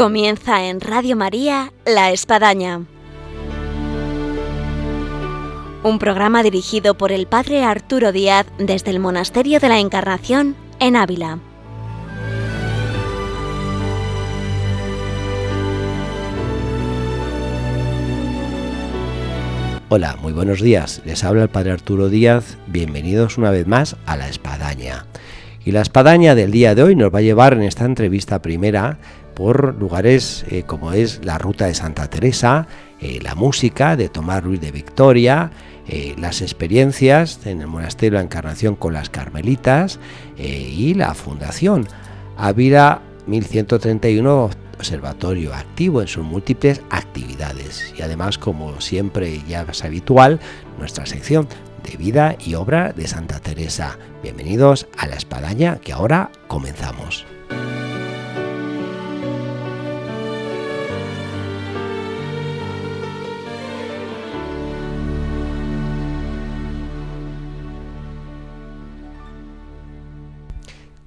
Comienza en Radio María La Espadaña. Un programa dirigido por el Padre Arturo Díaz desde el Monasterio de la Encarnación en Ávila. Hola, muy buenos días. Les habla el Padre Arturo Díaz. Bienvenidos una vez más a La Espadaña. Y la espadaña del día de hoy nos va a llevar en esta entrevista primera por lugares eh, como es la ruta de Santa Teresa, eh, la música de Tomás Ruiz de Victoria, eh, las experiencias en el monasterio de la Encarnación con las Carmelitas y la fundación Ávila 1131 observatorio activo en sus múltiples actividades y además como siempre ya es habitual nuestra sección de vida y obra de Santa Teresa. Bienvenidos a la espadaña que ahora comenzamos.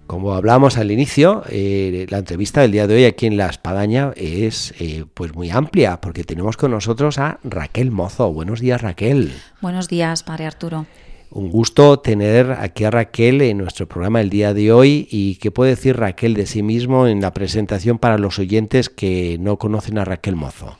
Como hablamos al inicio, eh, la entrevista del día de hoy aquí en La Espadaña es eh, pues muy amplia porque tenemos con nosotros a Raquel Mozo. Buenos días, Raquel. Buenos días, padre Arturo. Un gusto tener aquí a Raquel en nuestro programa el día de hoy y qué puede decir Raquel de sí mismo en la presentación para los oyentes que no conocen a Raquel Mozo.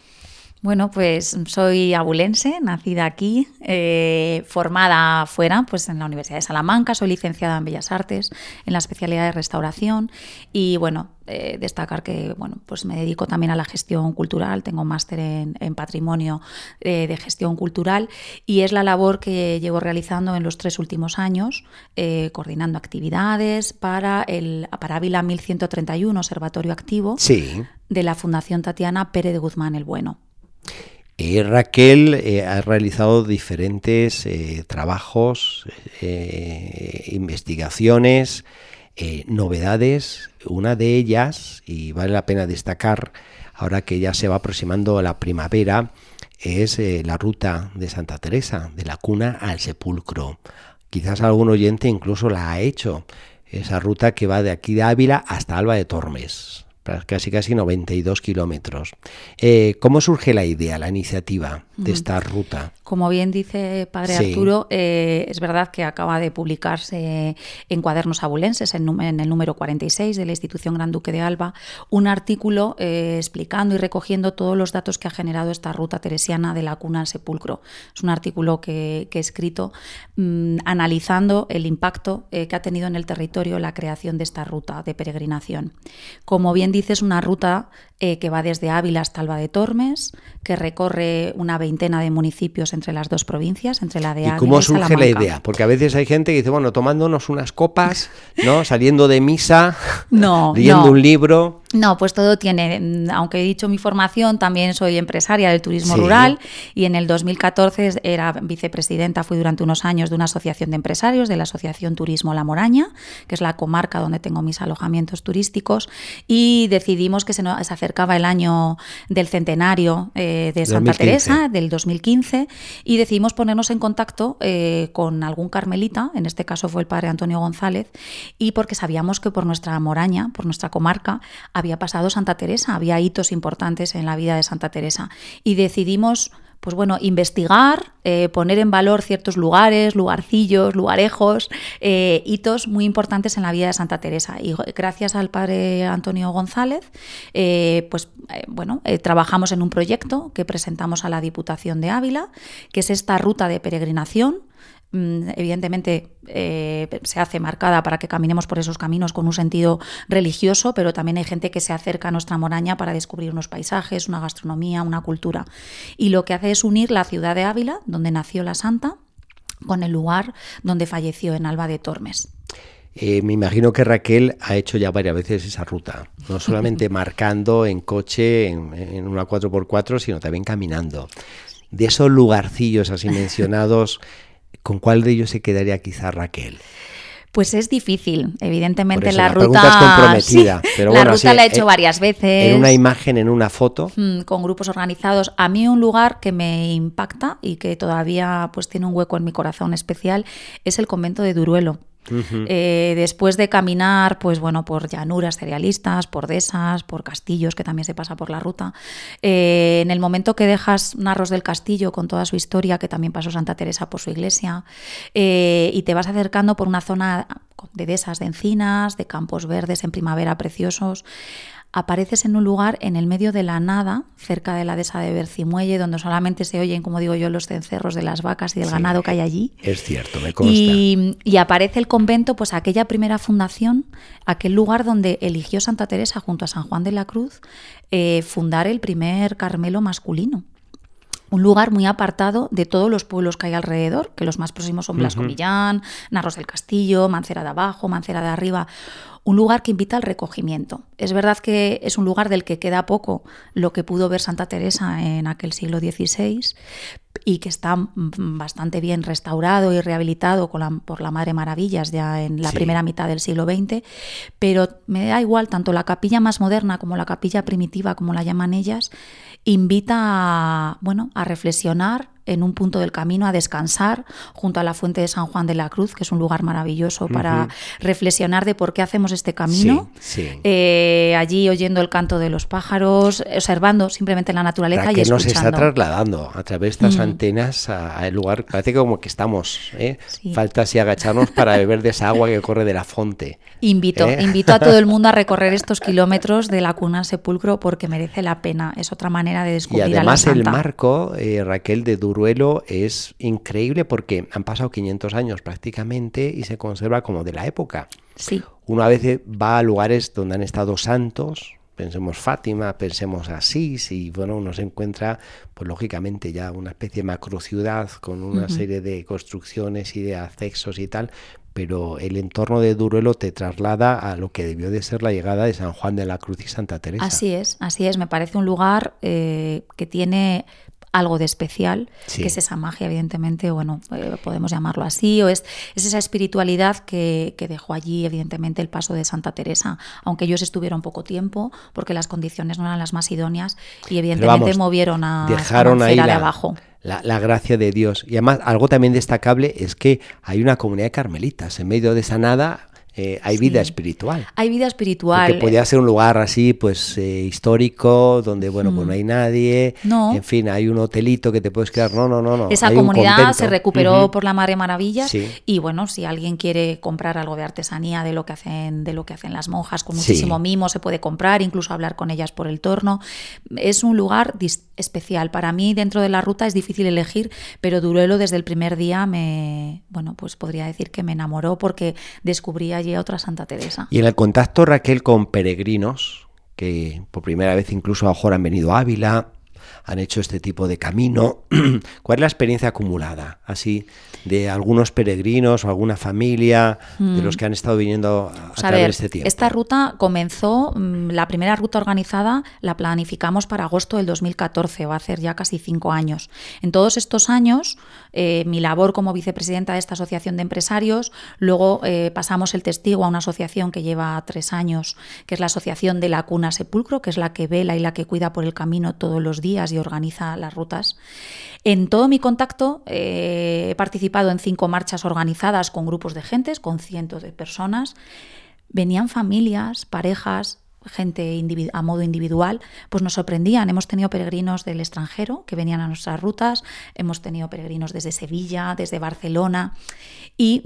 Bueno, pues soy abulense, nacida aquí, eh, formada fuera, pues en la Universidad de Salamanca, soy licenciada en Bellas Artes, en la especialidad de restauración y bueno, eh, destacar que bueno, pues me dedico también a la gestión cultural, tengo un máster en, patrimonio eh, de gestión cultural y es la labor que llevo realizando en los tres últimos años, coordinando actividades para el para Ávila 1131, Observatorio Activo, de la Fundación Tatiana Pérez de Guzmán el Bueno. Eh, Raquel eh, ha realizado diferentes eh, trabajos, investigaciones, novedades. Una de ellas, y vale la pena destacar, ahora que ya se va aproximando la primavera, es la ruta de Santa Teresa, de la cuna al sepulcro. Quizás algún oyente incluso la ha hecho. Esa ruta que va de aquí de Ávila hasta Alba de Tormes casi casi 92 kilómetros. Eh, ¿Cómo surge la idea, la iniciativa de esta ruta? Como bien dice Padre Arturo, eh, es verdad que acaba de publicarse en Cuadernos Abulenses, en, el número 46 de la institución Gran Duque de Alba, un artículo eh, explicando y recogiendo todos los datos que ha generado esta ruta teresiana de la cuna al sepulcro. Es un artículo que, he escrito mm, analizando el impacto que ha tenido en el territorio la creación de esta ruta de peregrinación. Como bien dices, una ruta eh, que va desde Ávila hasta Alba de Tormes, que recorre una veintena de municipios entre las dos provincias, entre la de Ávila ¿Y cómo surge la idea? Porque a veces hay gente que dice, bueno, tomándonos unas copas, ¿no? Saliendo de misa, no, leyendo un libro. No, pues todo tiene, mm, aunque he dicho mi formación, también soy empresaria del turismo rural y en el 2014 era vicepresidenta, fui durante unos años de una asociación de empresarios, de la Asociación Turismo La Moraña, que es la comarca donde tengo mis alojamientos turísticos, y decidimos que se, nos, acercaba el año del centenario eh, de Santa Teresa, del 2015, y decidimos ponernos en contacto eh, con algún carmelita, en este caso fue el padre Antonio González, y porque sabíamos que por nuestra Moraña, por nuestra comarca, había pasado Santa Teresa, había hitos importantes en la vida de Santa Teresa. Y decidimos pues bueno, investigar, eh, poner en valor ciertos lugares, lugarcillos, lugarejos, eh, hitos muy importantes en la vida de Santa Teresa. Y gracias al padre Antonio González, eh, pues bueno, trabajamos en un proyecto que presentamos a la Diputación de Ávila, que es esta ruta de peregrinación evidentemente eh, se hace marcada para que caminemos por esos caminos con un sentido religioso, pero también hay gente que se acerca a nuestra moraña para descubrir unos paisajes, una gastronomía, una cultura. Y lo que hace es unir la ciudad de Ávila, donde nació la santa, con el lugar donde falleció en Alba de Tormes. Eh, me imagino que Raquel ha hecho ya varias veces esa ruta, no solamente marcando en coche en, en una 4x4, sino también caminando. De esos lugarcillos así mencionados, ¿Con cuál de ellos se quedaría quizá Raquel? Pues es difícil, evidentemente la, ruta. es comprometida, pero la ruta la he hecho varias veces. En una imagen, en una foto. Mm, con grupos organizados. A mí un lugar que me impacta y que todavía pues tiene un hueco en mi corazón especial es el convento de Duruelo. Eh, después de caminar, pues bueno, por llanuras cerealistas, por dehesas, por castillos, que también se pasa por la ruta, eh, en el momento que dejas Narros del Castillo con toda su historia, que también pasó Santa Teresa por su iglesia, eh, y te vas acercando por una zona de dehesas, de encinas, de campos verdes en primavera preciosos, apareces en un lugar en el medio de la nada, cerca de la dehesa de Bercimuelle, donde solamente se oyen, como digo yo, los cencerros de las vacas y del ganado que hay allí. Es cierto, me consta. Y, y, aparece el convento, pues aquella primera fundación, aquel lugar donde eligió Santa Teresa junto a San Juan de la Cruz eh, fundar el primer Carmelo masculino un lugar muy apartado de todos los pueblos que hay alrededor, que los más próximos son Blasco Millán, Narros del Castillo, Mancera de Abajo, Mancera de Arriba, un lugar que invita al recogimiento. Es verdad que es un lugar del que queda poco lo que pudo ver Santa Teresa en aquel siglo XVI y que está bastante bien restaurado y rehabilitado por la Madre Maravillas ya en la primera mitad del siglo XX, pero me da igual, tanto la capilla más moderna como la capilla primitiva, como la llaman ellas, invita a, bueno, a reflexionar en un punto del camino, a descansar junto a la fuente de San Juan de la Cruz, que es un lugar maravilloso para reflexionar de por qué hacemos este camino. Eh, allí oyendo el canto de los pájaros, observando simplemente la naturaleza y escuchando. nos está trasladando a través de estas mm. antenas al lugar, parece como que estamos. ¿eh? Falta así agacharnos para beber de esa agua que corre de la fuente. Invito, ¿eh? invito a todo el mundo a recorrer estos kilómetros de la cuna al sepulcro porque merece la pena. Es otra manera de descubrir y además a el marco, eh, Raquel, de Duruelo es increíble porque han pasado 500 años prácticamente y se conserva como de la época. Sí. Uno a veces va a lugares donde han estado santos, pensemos Fátima, pensemos Asís, y bueno, uno se encuentra, pues lógicamente ya una especie de macro ciudad con una serie de construcciones y de accesos y tal, pero el entorno de Duruelo te traslada a lo que debió de ser la llegada de San Juan de la Cruz y Santa Teresa. Así es, así es. Me parece un lugar eh, que tiene algo de especial, que es esa magia, evidentemente, bueno, eh, podemos llamarlo así, o es, es esa espiritualidad que, dejó allí, evidentemente, el paso de Santa Teresa, aunque ellos estuvieron poco tiempo, porque las condiciones no eran las más idóneas, y evidentemente movieron a, dejaron ahí la, de abajo la, gracia de Dios. Y además, algo también destacable es que hay una comunidad de carmelitas. En medio de esa nada eh, hay vida espiritual. Hay vida espiritual. Que podría ser un lugar así, pues eh, histórico, donde, bueno, pues no hay nadie. No. En fin, hay un hotelito que te puedes quedar. No, no, no. no. Esa comunidad se recuperó por la Madre Maravillas. Y bueno, si alguien quiere comprar algo de artesanía de lo que hacen, de lo que hacen las monjas, con muchísimo mimo, se puede comprar, incluso hablar con ellas por el torno. Es un lugar especial. Para mí, dentro de la ruta es difícil elegir, pero Duruelo desde el primer día me, bueno, pues podría decir que me enamoró porque descubría y otra Santa Teresa. Y en el contacto, Raquel, con peregrinos, que por primera vez incluso a mejor han venido a Ávila, han hecho este tipo de camino. ¿Cuál es la experiencia acumulada, así, de algunos peregrinos o alguna familia de los mm. que han estado viniendo a, través de este tiempo? Esta ruta comenzó, mm, la primera ruta organizada la planificamos para agosto del 2014, va a ser ya casi cinco años. En todos estos años, eh, mi labor como vicepresidenta de esta asociación de empresarios, luego eh, pasamos el testigo a una asociación que lleva tres años, que es la Asociación de la Cuna Sepulcro, que es la que vela y la que cuida por el camino todos los días y organiza las rutas. En todo mi contacto eh, he participado en cinco marchas organizadas con grupos de gentes, con cientos de personas. Venían familias, parejas, gente a modo individual, pues nos sorprendían. Hemos tenido peregrinos del extranjero que venían a nuestras rutas, hemos tenido peregrinos desde Sevilla, desde Barcelona, y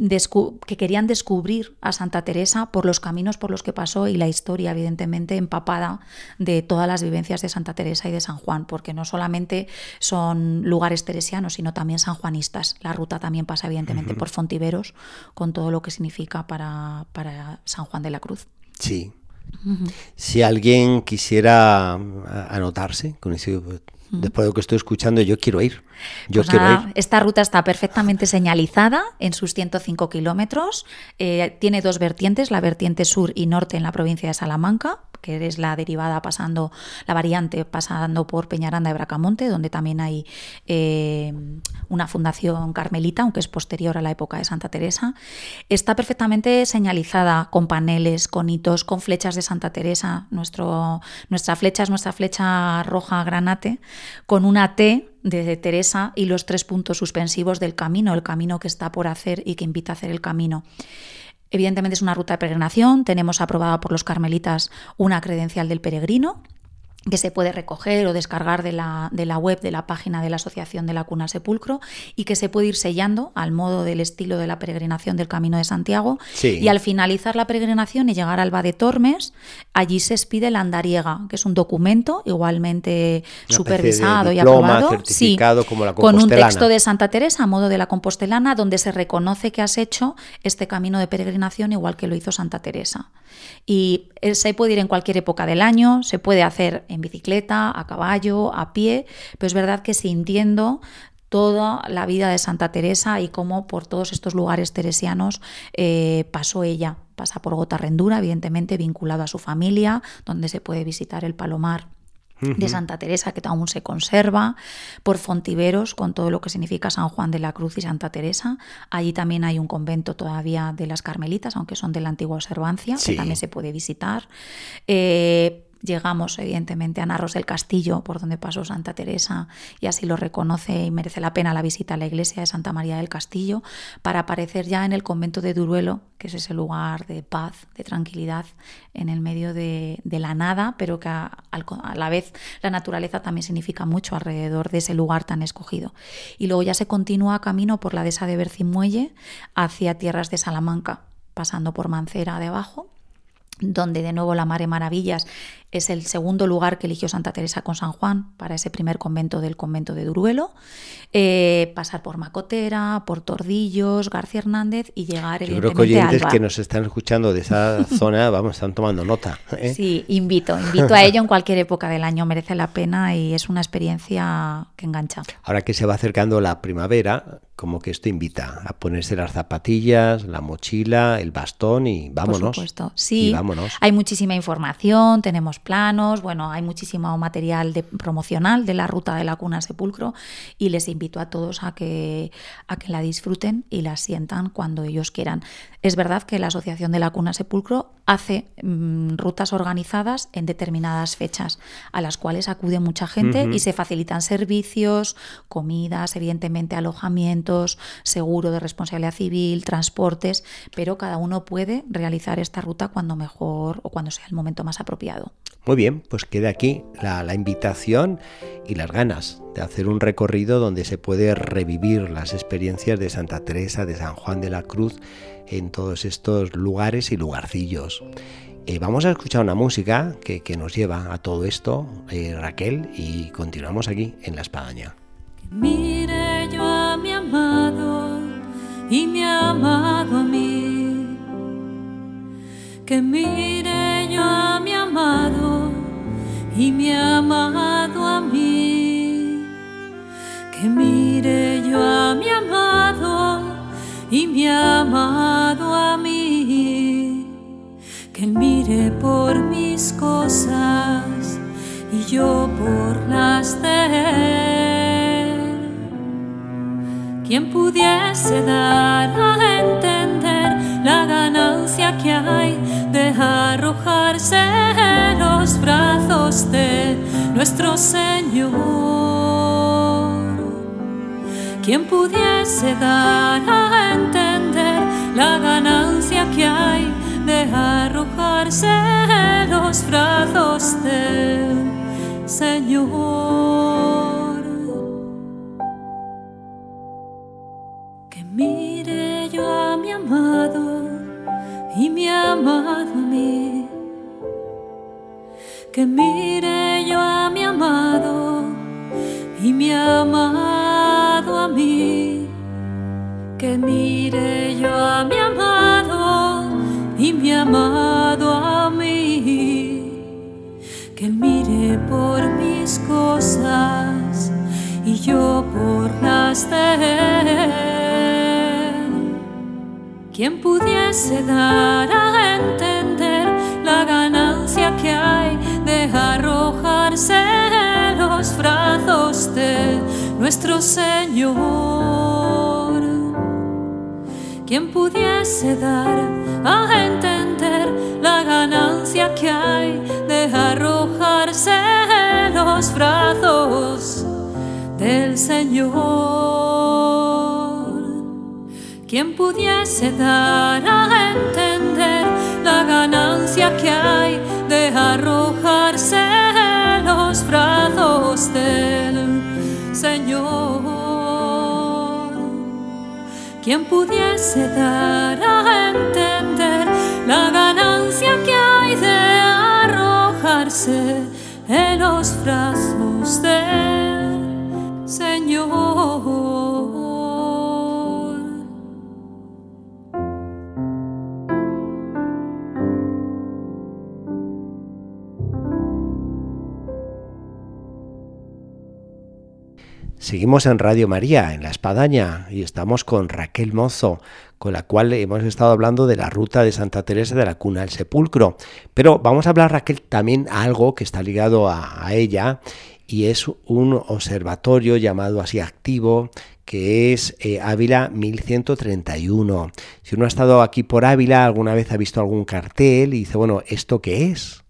que querían descubrir a Santa Teresa por los caminos por los que pasó y la historia, evidentemente, empapada de todas las vivencias de Santa Teresa y de San Juan, porque no solamente son lugares teresianos, sino también sanjuanistas. La ruta también pasa, evidentemente, por Fontiveros, con todo lo que significa para, para San Juan de la Cruz. Sí, si alguien quisiera anotarse con ese después de lo que estoy escuchando, yo quiero ir. Yo pues quiero ir. Esta ruta está perfectamente señalizada en sus 105 kilómetros. Eh, tiene dos vertientes, la vertiente sur y norte en la provincia de Salamanca, que es la derivada pasando, la variante pasando por Peñaranda de Bracamonte, donde también hay eh, una fundación carmelita, aunque es posterior a la época de Santa Teresa. Está perfectamente señalizada con paneles, con hitos, con flechas de Santa Teresa. Nuestro, nuestra flecha es nuestra flecha roja granate, con una T de Teresa y los tres puntos suspensivos del camino, el camino que está por hacer y que invita a hacer el camino. Evidentemente es una ruta de peregrinación, tenemos aprobada por los carmelitas una credencial del peregrino que se puede recoger o descargar de la, de la, web de la página de la Asociación de la Cuna Sepulcro y que se puede ir sellando al modo del estilo de la peregrinación del Camino de Santiago. Y al finalizar la peregrinación y llegar al de Tormes, allí se expide la andariega, que es un documento igualmente supervisado y aprobado, con un texto de Santa Teresa a modo de la compostelana, donde se reconoce que has hecho este camino de peregrinación igual que lo hizo Santa Teresa. Y eh, se puede ir en cualquier época del año, se puede hacer en bicicleta, a caballo, a pie, pero es verdad que sintiendo toda la vida de Santa Teresa y cómo por todos estos lugares teresianos eh, pasó ella. Pasa por Gotarrendura, evidentemente vinculado a su familia, donde se puede visitar el Palomar de Santa Teresa, que aún se conserva, por Fontiveros, con todo lo que significa San Juan de la Cruz y Santa Teresa. Allí también hay un convento todavía de las Carmelitas, aunque son de la antigua observancia, que también se puede visitar. Eh, Llegamos, evidentemente, a Narros del Castillo, por donde pasó Santa Teresa, y así lo reconoce y merece la pena la visita a la iglesia de Santa María del Castillo, para aparecer ya en el convento de Duruelo, que es ese lugar de paz, de tranquilidad, en el medio de, la nada, pero que a, la vez la naturaleza también significa mucho alrededor de ese lugar tan escogido. Y luego ya se continúa camino por la dehesa de Bercimuelle hacia tierras de Salamanca, pasando por Mancera de abajo donde de nuevo la Mare Maravillas es el segundo lugar que eligió Santa Teresa con San Juan para ese primer convento del convento de Duruelo, eh, pasar por Macotera, por Tordillos, García Hernández y llegar Yo creo que oyentes que nos están escuchando de esa zona, vamos, están tomando nota. ¿eh? Sí, invito, invito a ello en cualquier época del año, merece la pena y es una experiencia que engancha. Ahora que se va acercando la primavera, como que esto invita a ponerse las zapatillas, la mochila, el bastón y vámonos. Por supuesto, sí. vámonos. Hay muchísima información, tenemos planos, bueno, hay muchísimo material de, promocional de la ruta de la cuna sepulcro y les invito a todos a que, a que la disfruten y la sientan cuando ellos quieran. Es verdad que la Asociación de la Cuna Sepulcro hace mm, rutas organizadas en determinadas fechas, a las cuales acude mucha gente y se facilitan servicios, comidas, evidentemente seguro de responsabilidad civil, transportes, pero cada uno puede realizar esta ruta cuando mejor o cuando sea el momento más apropiado. Muy bien, pues queda aquí la, invitación y las ganas de hacer un recorrido donde se puede revivir las experiencias de Santa Teresa, de San Juan de la Cruz, en todos estos lugares y lugarcillos. Eh, vamos a escuchar una música que, nos lleva a todo esto, eh, Raquel, y continuamos aquí en La Espadaña. mire y mi amado a mí. Que mire yo a mi amado y mi amado a mí. Que mire yo a mi amado y mi amado a mí. Que mire por mis cosas y yo por las de él. Quien pudiese dar a entender la ganancia que hay de arrojarse los brazos de nuestro Señor. Quien pudiese dar a entender la ganancia que hay de arrojarse los brazos del Señor. Amado y mi amado a mí. Que mire yo a mi amado y mi amado a mí, que mire yo a mi amado y mi amado a mí, que mire por mis cosas y yo por las de él. Quien pudiese dar a entender la ganancia que hay de arrojarse los brazos de nuestro Señor. Quien pudiese dar a entender la ganancia que hay de arrojarse los brazos del Señor. Quien pudiese dar a entender la ganancia que hay de arrojarse en los brazos del Señor. Quien pudiese dar a entender la ganancia que hay de arrojarse en los brazos del Señor. Seguimos en Radio María, en La Espadaña, y estamos con Raquel Mozo, con la cual hemos estado hablando de la ruta de Santa Teresa de la Cuna al Sepulcro. Pero vamos a hablar, Raquel, también algo que está ligado a, ella, y es un observatorio llamado así activo, que es eh, Ávila 1131. Si uno ha estado aquí por Ávila, alguna vez ha visto algún cartel y dice, bueno, ¿esto qué es?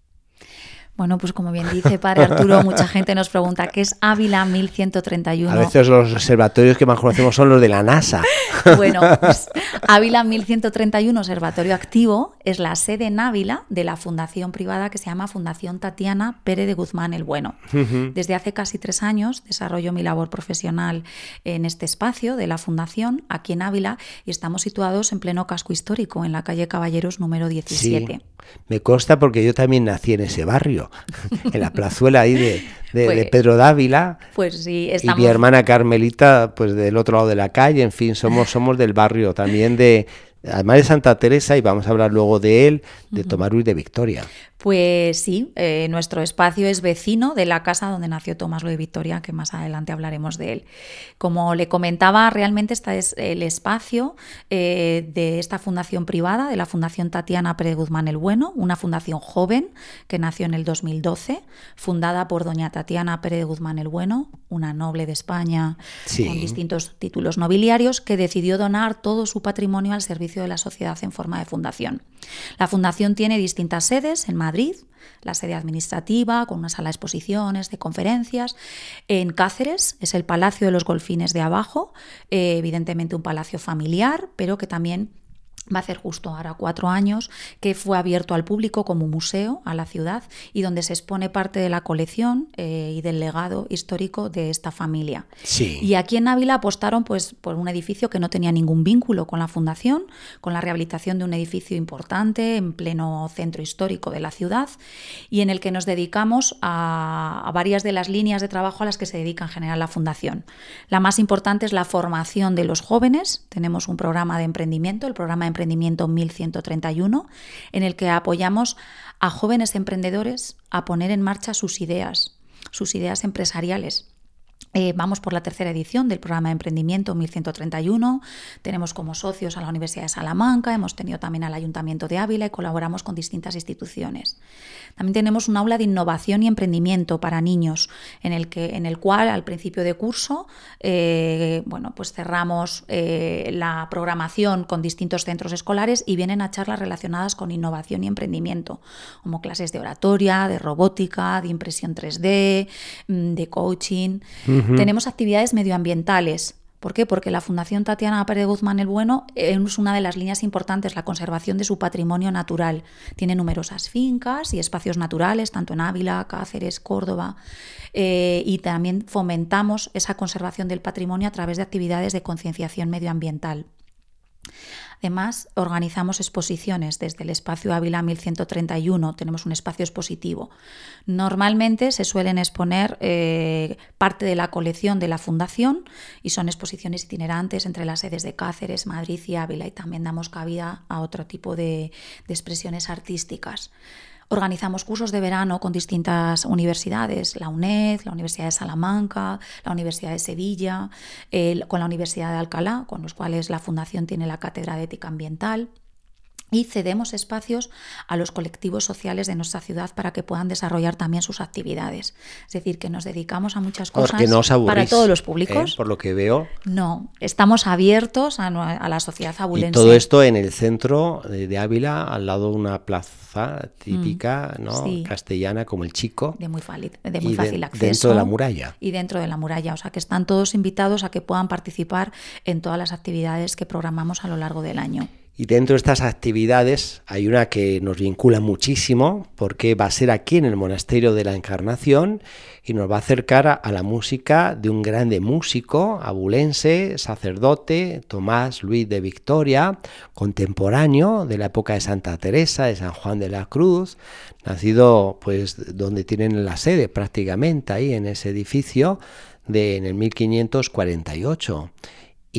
Bueno, pues como bien dice Padre Arturo, mucha gente nos pregunta qué es Ávila 1131. A veces los observatorios que más conocemos son los de la NASA. Bueno, pues Ávila 1131, observatorio activo, es la sede en Ávila de la fundación privada que se llama Fundación Tatiana Pérez de Guzmán el Bueno. Desde hace casi tres años desarrollo mi labor profesional en este espacio de la fundación aquí en Ávila y estamos situados en pleno casco histórico, en la calle Caballeros número 17. me consta porque yo también nací en ese barrio. en la plazuela ahí de, pues Pedro Dávila. Pues sí, Y mi hermana Carmelita, pues del otro lado de la calle, en fin, somos, somos del barrio también de, además de Santa Teresa, y vamos a hablar luego de él, de Tomás Luis de Victoria. Pues sí, eh, nuestro espacio es vecino de la casa donde nació Tomás Luis Victoria, que más adelante hablaremos de él. Como le comentaba, realmente este es el espacio eh, de esta fundación privada, de la Fundación Tatiana Pérez Guzmán el Bueno, una fundación joven que nació en el 2012, fundada por doña Tatiana Pérez Guzmán el Bueno, una noble de España con distintos títulos nobiliarios, que decidió donar todo su patrimonio al servicio de la sociedad en forma de fundación. La fundación tiene distintas sedes en Madrid, la sede administrativa, con una sala de exposiciones, de conferencias. En Cáceres es el Palacio de los Golfines de Abajo, eh, evidentemente un palacio familiar, pero que también va a hacer justo ahora cuatro años, que fue abierto al público como museo a la ciudad y donde se expone parte de la colección eh, y del legado histórico de esta familia. Sí. Y aquí en Ávila apostaron pues, por un edificio que no tenía ningún vínculo con la fundación, con la rehabilitación de un edificio importante en pleno centro histórico de la ciudad y en el que nos dedicamos a, a varias de las líneas de trabajo a las que se dedica en general la fundación. La más importante es la formación de los jóvenes. Tenemos un programa de emprendimiento, el programa de Emprendimiento 1131, en el que apoyamos a jóvenes emprendedores a poner en marcha sus ideas, sus ideas empresariales. Eh, vamos por la tercera edición del programa de emprendimiento 1131. Tenemos como socios a la Universidad de Salamanca, hemos tenido también al Ayuntamiento de Ávila y colaboramos con distintas instituciones. También tenemos un aula de innovación y emprendimiento para niños, en el, que, en el cual al principio de curso eh, bueno, pues cerramos eh, la programación con distintos centros escolares y vienen a charlas relacionadas con innovación y emprendimiento, como clases de oratoria, de robótica, de impresión 3D, mm, de coaching. Tenemos actividades medioambientales. ¿Por qué? Porque la Fundación Tatiana Pérez Guzmán el Bueno es una de las líneas importantes, la conservación de su patrimonio natural. Tiene numerosas fincas y espacios naturales, tanto en Ávila, Cáceres, Córdoba, eh, y también fomentamos esa conservación del patrimonio a través de actividades de concienciación medioambiental. Además, organizamos exposiciones desde el espacio Ávila 1131, tenemos un espacio expositivo. Normalmente se suelen exponer eh, parte de la colección de la Fundación y son exposiciones itinerantes entre las sedes de Cáceres, Madrid y Ávila y también damos cabida a otro tipo de expresiones artísticas. Organizamos cursos de verano con distintas universidades, la UNED, la Universidad de Salamanca, la Universidad de Sevilla, con la Universidad de Alcalá, con los cuales la Fundación tiene la Cátedra de Ética Ambiental. Y cedemos espacios a los colectivos sociales de nuestra ciudad para que puedan desarrollar también sus actividades. Es decir, que nos dedicamos a muchas cosas para todos los públicos. ¿eh? Por lo que veo. No, estamos abiertos a, la sociedad abulense. Y todo esto en el centro de Ávila, al lado de una plaza típica, mm, ¿no? castellana, como el Chico. De muy, de muy fácil acceso. Dentro de la muralla. Y dentro de la muralla. O sea, que están todos invitados a que puedan participar en todas las actividades que programamos a lo largo del año. Y dentro de estas actividades hay una que nos vincula muchísimo porque va a ser aquí en el Monasterio de la Encarnación y nos va a acercar a, la música de un grande músico abulense, sacerdote, Tomás Luis de Victoria, contemporáneo de la época de Santa Teresa, de San Juan de la Cruz, nacido pues donde tienen la sede prácticamente ahí en ese edificio de en el 1548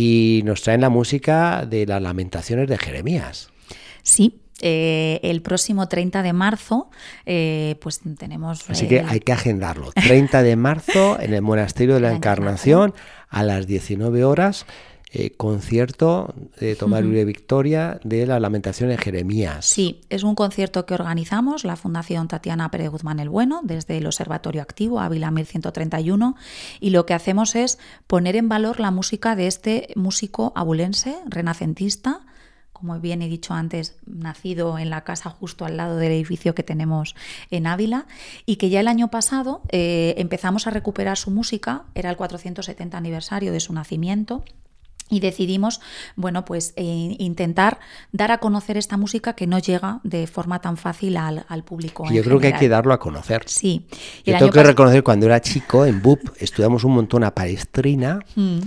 y nos traen la música de las lamentaciones de Jeremías. Sí, eh, el próximo 30 de marzo, eh, pues tenemos... Así que hay que agendarlo. 30 de marzo en el Monasterio de la, Encarnación a las 19 horas. Eh, concierto de Tomás Luis de Victoria de la Lamentación de Jeremías. Sí, es un concierto que organizamos la Fundación Tatiana Pérez Guzmán el Bueno desde el Observatorio Activo Ávila 1131 y lo que hacemos es poner en valor la música de este músico abulense, renacentista, como bien he dicho antes, nacido en la casa justo al lado del edificio que tenemos en Ávila, y que ya el año pasado eh, empezamos a recuperar su música, era el 470 aniversario de su nacimiento, y decidimos, bueno, pues eh, intentar dar a conocer esta música que no llega de forma tan fácil al, público. yo creo que hay que darlo a conocer. Sí. yo tengo que reconocer cuando era chico en BUP estudiamos un montón a Palestrina. Mm.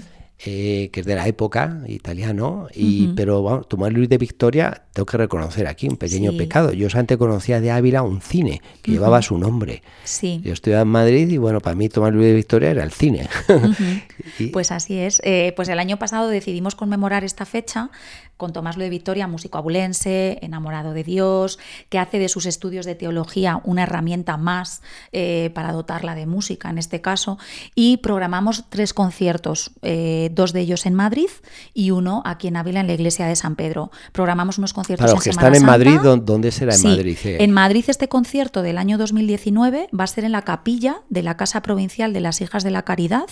Eh, que es de la época, italiano, y, pero bueno, Tomás Luis de Victoria, tengo que reconocer aquí un pequeño pecado. Yo antes conocía de Ávila un cine que llevaba su nombre. Sí. Yo estudiaba en Madrid y bueno, para mí Tomás Luis de Victoria era el cine. Pues así es. Eh, pues el año pasado decidimos conmemorar esta fecha con Tomás Luis de Victoria, músico abulense, enamorado de Dios, que hace de sus estudios de teología una herramienta más eh, para dotarla de música en este caso, y programamos tres conciertos dos de ellos en Madrid y uno aquí en Ávila en la iglesia de San Pedro. Programamos unos conciertos Para los que están en Madrid, ¿dónde será en Madrid? En Madrid este concierto del año 2019 va a ser en la capilla de la Casa Provincial de las Hijas de la Caridad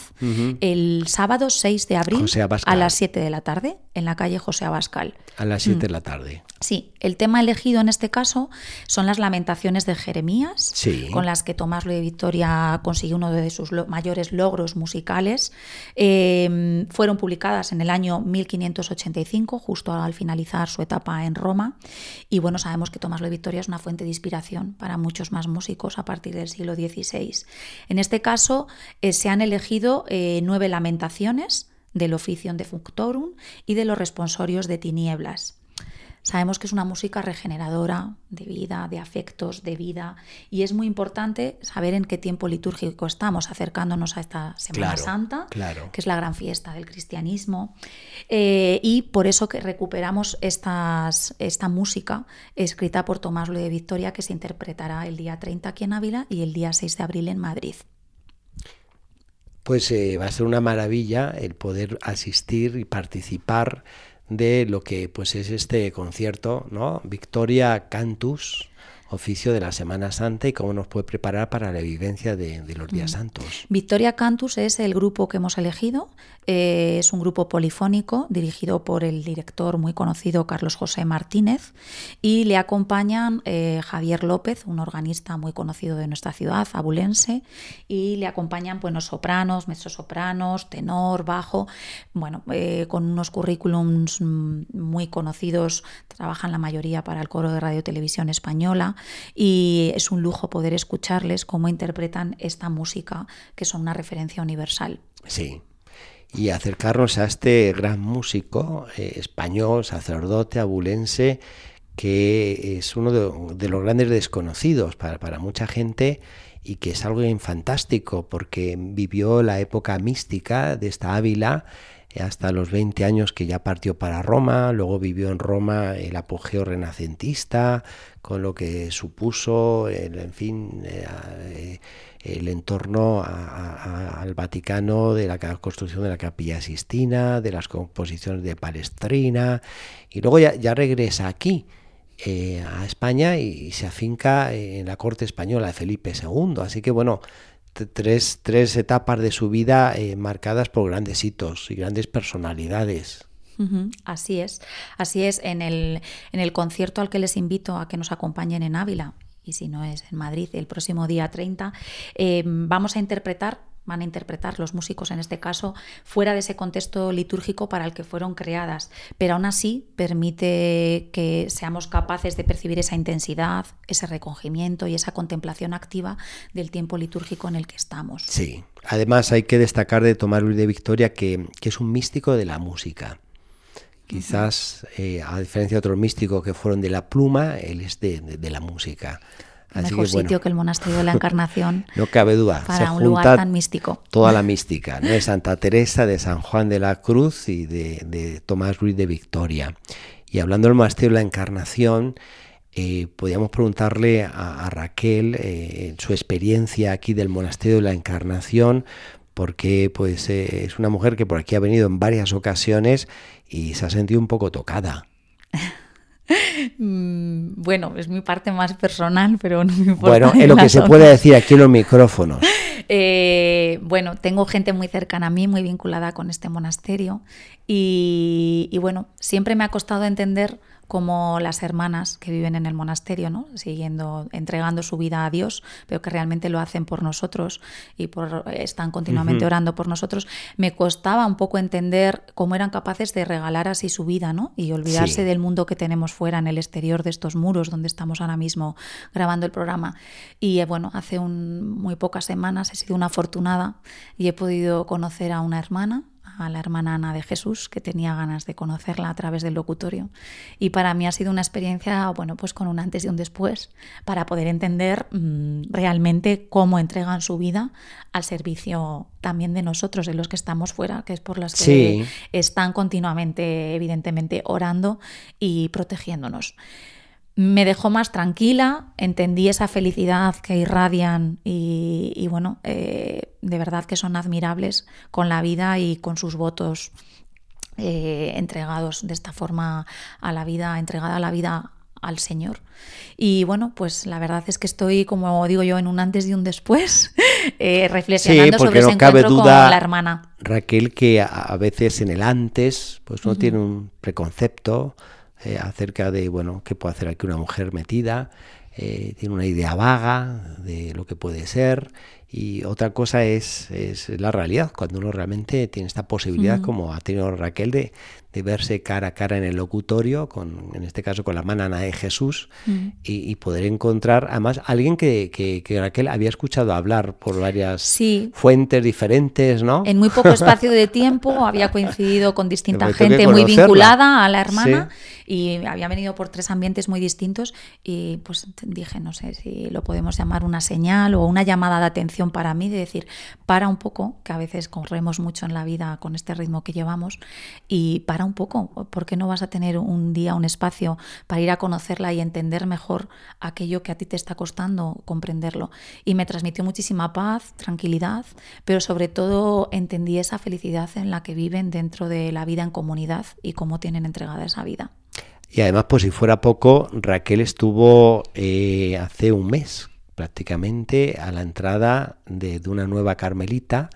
el sábado 6 de abril a las 7 de la tarde en la calle José Abascal. A las 7 de mm. la tarde. Sí, el tema elegido en este caso son las lamentaciones de Jeremías, con las que Tomás Luis de Victoria consiguió uno de sus mayores logros musicales. Em, fueron publicadas en el año 1585, justo al finalizar su etapa en Roma. Y bueno, sabemos que Tomás de Victoria es una fuente de inspiración para muchos más músicos a partir del siglo XVI. En este caso eh, se han elegido eh, nueve lamentaciones del Oficium de Functorum y de los responsorios de tinieblas. Sabemos que es una música regeneradora de vida, de afectos, de vida, y es muy importante saber en qué tiempo litúrgico estamos, acercándonos a esta Semana Santa, que es la gran fiesta del cristianismo, eh, y por eso que recuperamos estas, esta música escrita por Tomás Luis de Victoria, que se interpretará el día 30 aquí en Ávila y el día 6 de abril en Madrid. Pues eh, va a ser una maravilla el poder asistir y participar de lo que pues es este concierto, ¿no? Victoria Cantus, oficio de la Semana Santa y cómo nos puede preparar para la vivencia de, los días mm. santos. Victoria Cantus es el grupo que hemos elegido, eh, es un grupo polifónico dirigido por el director muy conocido Carlos José Martínez y le acompañan eh, Javier López, un organista muy conocido de nuestra ciudad, abulense, y le acompañan buenos sopranos, mezzosopranos, tenor, bajo, bueno, eh, con unos currículums mm, muy conocidos, trabajan la mayoría para el coro de Radio Televisión Española y es un lujo poder escucharles cómo interpretan esta música, que son una referencia universal. Sí, y acercarnos a este gran músico eh, español, sacerdote, abulense, que es uno de, los grandes desconocidos para, mucha gente y que es algo fantástico porque vivió la época mística de esta Ávila hasta los 20 años que ya partió para Roma, luego vivió en Roma el apogeo renacentista, con lo que supuso, el, en fin, eh, eh, el entorno al Vaticano de la construcción de la capilla Sistina, de las composiciones de Palestrina, y luego ya, regresa aquí. eh, a España y, se afinca en la corte española de Felipe II. Así que bueno, tres, tres, etapas de su vida eh, marcadas por grandes hitos y grandes personalidades. Así es, así es. En el, en el concierto al que les invito a que nos acompañen en Ávila, y si no es en Madrid, el próximo día 30, eh, vamos a interpretar van a interpretar los músicos en este caso fuera de ese contexto litúrgico para el que fueron creadas, pero aún así permite que seamos capaces de percibir esa intensidad, ese recogimiento y esa contemplación activa del tiempo litúrgico en el que estamos. Sí, además hay que destacar de Tomás Luis de Victoria que, es un místico de la música. Quizás, eh, a diferencia de otros místicos que fueron de la pluma, él es de la música mejor sitio que el monasterio de la Encarnación. no cabe duda. Para un lugar tan místico. Toda la mística, ¿no? de Santa Teresa, de San Juan de la Cruz y de, Tomás Ruiz de Victoria. Y hablando del monasterio de la Encarnación, eh, podríamos preguntarle a, Raquel eh, su experiencia aquí del monasterio de la Encarnación, porque pues eh, es una mujer que por aquí ha venido en varias ocasiones y se ha sentido un poco tocada. Mm, bueno, es mi parte más personal, pero no me Bueno, es lo que se puede decir aquí en los micrófonos. Eh, bueno, tengo gente muy cercana a mí, muy vinculada con este monasterio y, y bueno, siempre me ha costado entender como las hermanas que viven en el monasterio, ¿no? siguiendo, entregando su vida a Dios, pero que realmente lo hacen por nosotros y por, están continuamente orando por nosotros, me costaba un poco entender cómo eran capaces de regalar así su vida ¿no? y olvidarse del mundo que tenemos fuera, en el exterior de estos muros donde estamos ahora mismo grabando el programa. Y eh, bueno, hace un, muy pocas semanas he sido una afortunada y he podido conocer a una hermana a la hermana Ana de Jesús, que tenía ganas de conocerla a través del locutorio. Y para mí ha sido una experiencia, bueno, pues con un antes y un después, para poder entender mm, realmente cómo entregan su vida al servicio también de nosotros, de los que estamos fuera, que es por las que están continuamente, evidentemente, orando y protegiéndonos me dejó más tranquila, entendí esa felicidad que irradian y, bueno, eh, de verdad que son admirables con la vida y con sus votos eh, entregados de esta forma a la vida, entregada a la vida al Señor. Y bueno, pues la verdad es que estoy, como digo yo, en un antes y un después, eh, reflexionando sobre ese encuentro con la hermana. Raquel, que a veces en el antes, pues no tiene un preconcepto, eh, acerca de, bueno, qué puede hacer aquí una mujer metida, eh, tiene una idea vaga de lo que puede ser y otra cosa es, es la realidad, cuando uno realmente tiene esta posibilidad, como ha tenido Raquel, de, de verse cara a cara en el locutorio, con, en este caso con la hermana Ana de Jesús, mm. y, poder encontrar además alguien que, que, Raquel había escuchado hablar por varias fuentes diferentes, ¿no? En muy poco espacio de tiempo había coincidido con distinta gente muy vinculada a la hermana y había venido por tres ambientes muy distintos y pues dije, no sé si lo podemos llamar una señal o una llamada de atención para mí, de decir, para un poco, que a veces corremos mucho en la vida con este ritmo que llevamos, y para un poco, ¿por qué no vas a tener un día, un espacio para ir a conocerla y entender mejor aquello que a ti te está costando comprenderlo? Y me transmitió muchísima paz, tranquilidad, pero sobre todo entendí esa felicidad en la que viven dentro de la vida en comunidad y cómo tienen entregada esa vida. Y además, por si fuera poco, Raquel estuvo eh, hace un mes prácticamente a la entrada de, una nueva Carmelita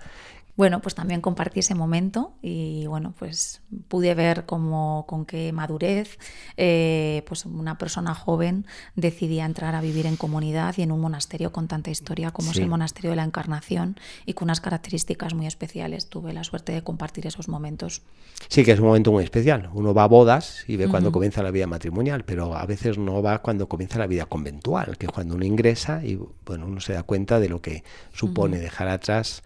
bueno, pues también compartí ese momento y bueno, pues pude ver cómo, con qué madurez eh, pues una persona joven decidía entrar a vivir en comunidad y en un monasterio con tanta historia como es el Monasterio de la Encarnación y con unas características muy especiales. Tuve la suerte de compartir esos momentos. Sí, que es un momento muy especial. Uno va a bodas y ve cuando comienza la vida matrimonial, pero a veces no va cuando comienza la vida conventual, que es cuando uno ingresa y bueno, uno se da cuenta de lo que supone dejar atrás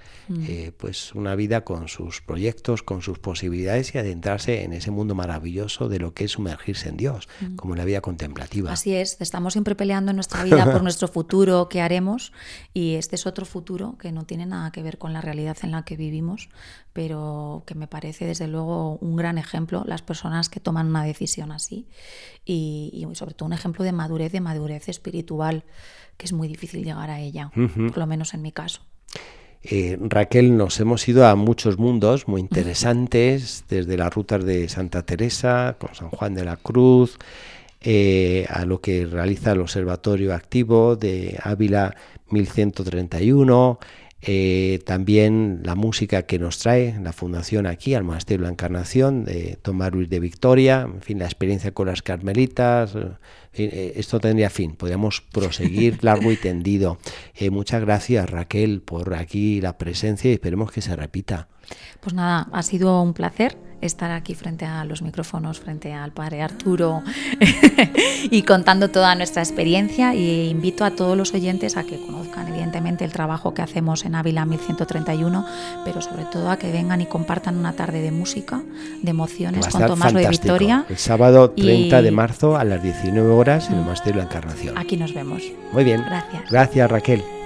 eh, pues una vida con sus proyectos, con sus posibilidades y adentrarse en ese mundo maravilloso de lo que es sumergirse en Dios, mm. como la vida contemplativa. Así es, estamos siempre peleando en nuestra vida por nuestro futuro, qué haremos, y este es otro futuro que no tiene nada que ver con la realidad en la que vivimos, pero que me parece desde luego un gran ejemplo las personas que toman una decisión así y, sobre todo un ejemplo de madurez, de madurez espiritual, que es muy difícil llegar a ella, por lo menos en mi caso. Eh, Raquel, nos hemos ido a muchos mundos muy interesantes, desde las rutas de Santa Teresa, con San Juan de la Cruz, eh, a lo que realiza el Observatorio Activo de Ávila 1131, eh, también la música que nos trae la Fundación aquí al Monasterio de la Encarnación de Tomás Luis de Victoria, en fin, la experiencia con las carmelitas, eh, esto tendría fin, podríamos proseguir largo y tendido. muchas gracias Raquel por aquí la presencia y esperemos que se repita. Pues nada, ha sido un placer estar aquí frente a los micrófonos, frente al padre Arturo y contando toda nuestra experiencia y invito a todos los oyentes a que conozcan evidentemente el trabajo que hacemos en Ávila 1131, pero sobre todo a que vengan y compartan una tarde de música, de emociones con Tomás de Victoria. El sábado 30 de marzo a las 19 horas en el Monasterio de la Encarnación. Aquí nos vemos. Muy bien. Gracias. Gracias Raquel.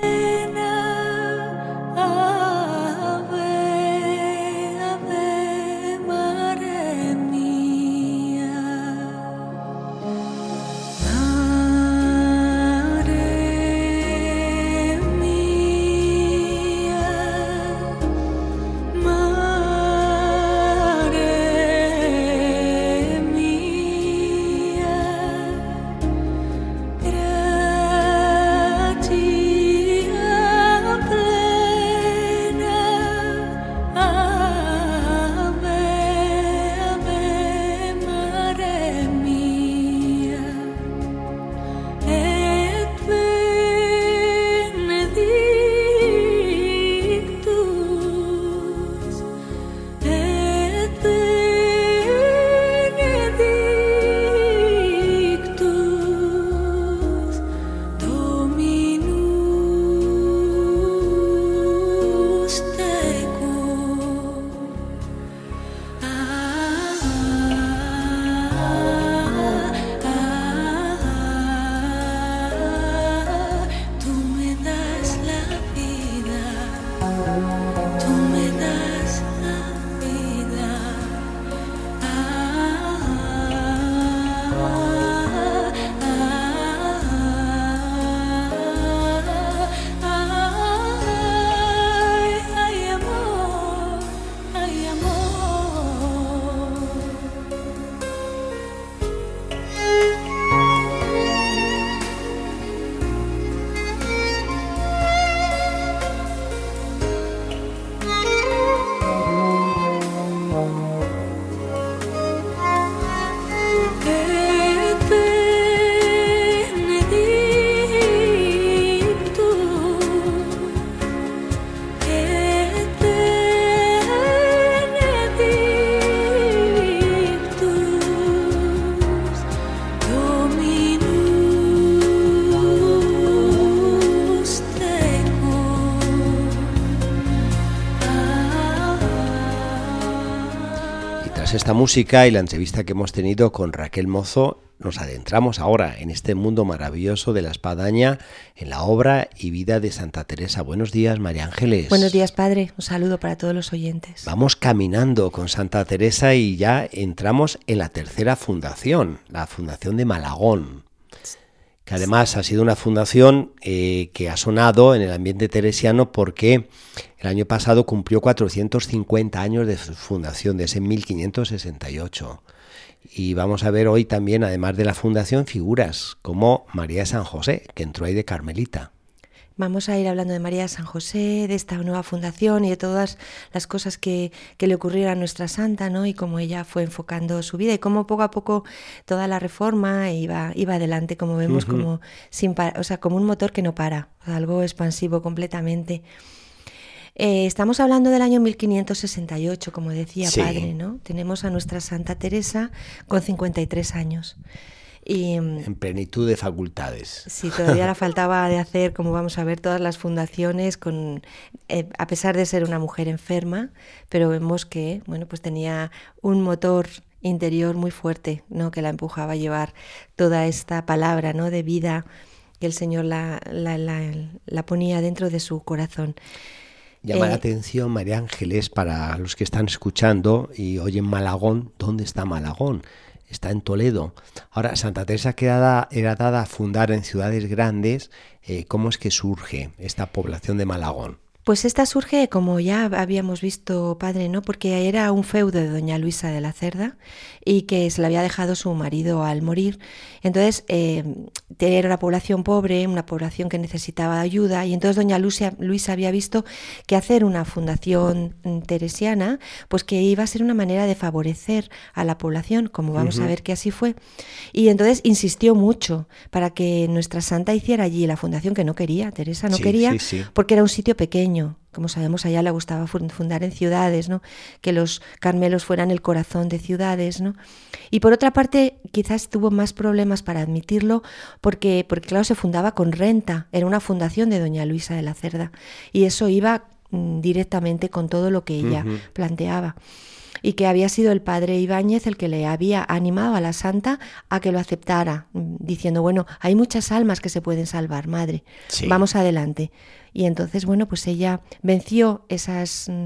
Esta música y la entrevista que hemos tenido con Raquel Mozo, nos adentramos ahora en este mundo maravilloso de la espadaña, en la obra y vida de Santa Teresa. Buenos días, María Ángeles. Buenos días, Padre. Un saludo para todos los oyentes. Vamos caminando con Santa Teresa y ya entramos en la tercera fundación, la Fundación de Malagón que además ha sido una fundación eh, que ha sonado en el ambiente teresiano porque el año pasado cumplió 450 años de fundación, desde 1568. Y vamos a ver hoy también, además de la fundación, figuras como María de San José, que entró ahí de Carmelita. Vamos a ir hablando de María San José, de esta nueva fundación y de todas las cosas que, le ocurrieron a nuestra santa, ¿no? Y cómo ella fue enfocando su vida y cómo poco a poco toda la reforma iba, iba adelante, como vemos, como, sin o sea, como un motor que no para, algo expansivo completamente. Eh, estamos hablando del año 1568, como decía padre, ¿no? Tenemos a nuestra Santa Teresa con 53 años. Y, mm, en plenitud de facultades. Sí, todavía le faltaba de hacer, como vamos a ver, todas las fundaciones, con, eh, a pesar de ser una mujer enferma, pero vemos que bueno, pues tenía un motor interior muy fuerte, ¿no? que la empujaba a llevar toda esta palabra ¿no? de vida que el Señor la, la, la, ponía dentro de su corazón. Llama la eh, atención, María Ángeles, para los que están escuchando y oyen Malagón, ¿dónde está Malagón? está en Toledo. Ahora, Santa Teresa que era dada a fundar en ciudades grandes. Eh, ¿Cómo es que surge esta población de Malagón? Pues esta surge, como ya habíamos visto, padre, ¿no? Porque era un feudo de doña Luisa de la Cerda y que se le había dejado su marido al morir. Entonces, eh, era una población pobre, una población que necesitaba ayuda, y entonces doña Luisa, Luisa había visto que hacer una fundación teresiana, pues que iba a ser una manera de favorecer a la población, como vamos a ver que así fue. Y entonces insistió mucho para que nuestra santa hiciera allí la fundación que no quería, Teresa no quería, porque era un sitio pequeño, como sabemos, allá le gustaba fundar en ciudades, ¿no? Que los Carmelos fueran el corazón de ciudades, ¿no? Y por otra parte, quizás tuvo más problemas para admitirlo porque, porque claro, se fundaba con renta, era una fundación de doña Luisa de la Cerda, y eso iba mm, directamente con todo lo que ella planteaba y que había sido el padre Ibáñez el que le había animado a la santa a que lo aceptara, diciendo, bueno, hay muchas almas que se pueden salvar, madre, vamos adelante. Y entonces, bueno, pues ella venció esas mm,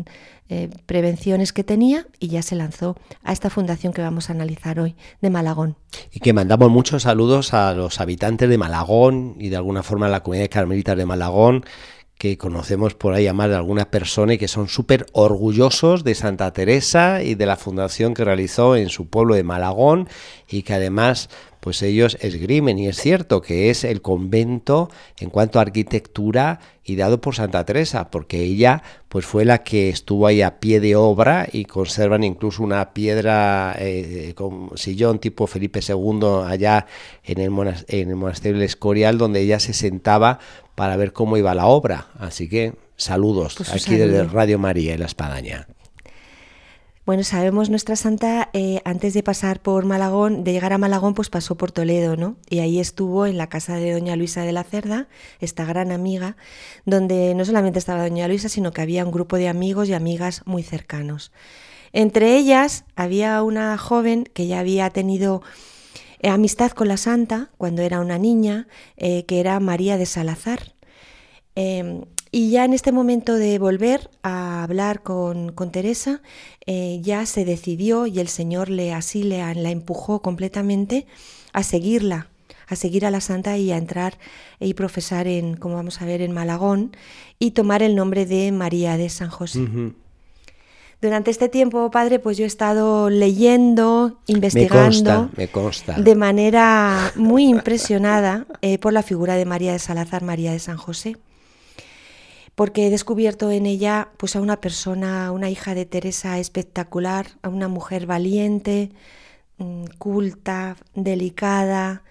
eh, prevenciones que tenía y ya se lanzó a esta fundación que vamos a analizar hoy, de Malagón. Y que mandamos muchos saludos a los habitantes de Malagón y de alguna forma a la comunidad carmelita de Malagón que conocemos por ahí a más de alguna persona y que son súper orgullosos de Santa Teresa y de la fundación que realizó en su pueblo de Malagón y que además pues ellos esgrimen. Y es cierto que es el convento en cuanto a arquitectura ideado por Santa Teresa porque ella pues fue la que estuvo ahí a pie de obra y conservan incluso una piedra eh, con sillón tipo Felipe II allá en el, en el monasterio del Escorial donde ella se sentaba para ver cómo iba la obra. Así que saludos pues aquí desde Radio María y La Espadaña. Bueno, sabemos nuestra santa, eh, antes de pasar por Malagón, de llegar a Malagón, pues pasó por Toledo, ¿no? Y ahí estuvo en la casa de doña Luisa de la Cerda, esta gran amiga, donde no solamente estaba doña Luisa, sino que había un grupo de amigos y amigas muy cercanos. Entre ellas había una joven que ya había tenido eh, amistad con la santa cuando era una niña, eh, que era María de Salazar. Em, y ya en este momento de volver a hablar con, Teresa, eh, ya se decidió y el Señor le así le, la empujó completamente a seguirla, a seguir a la santa y a entrar y profesar en, como vamos a ver, en Malagón y tomar el nombre de María de San José. Durante este tiempo, padre, pues yo he estado leyendo, investigando de manera muy impresionada eh, por la figura de María de Salazar, María de San José, porque he descubierto en ella pues a una persona, una hija de Teresa espectacular, a una mujer valiente, mm, culta, delicada,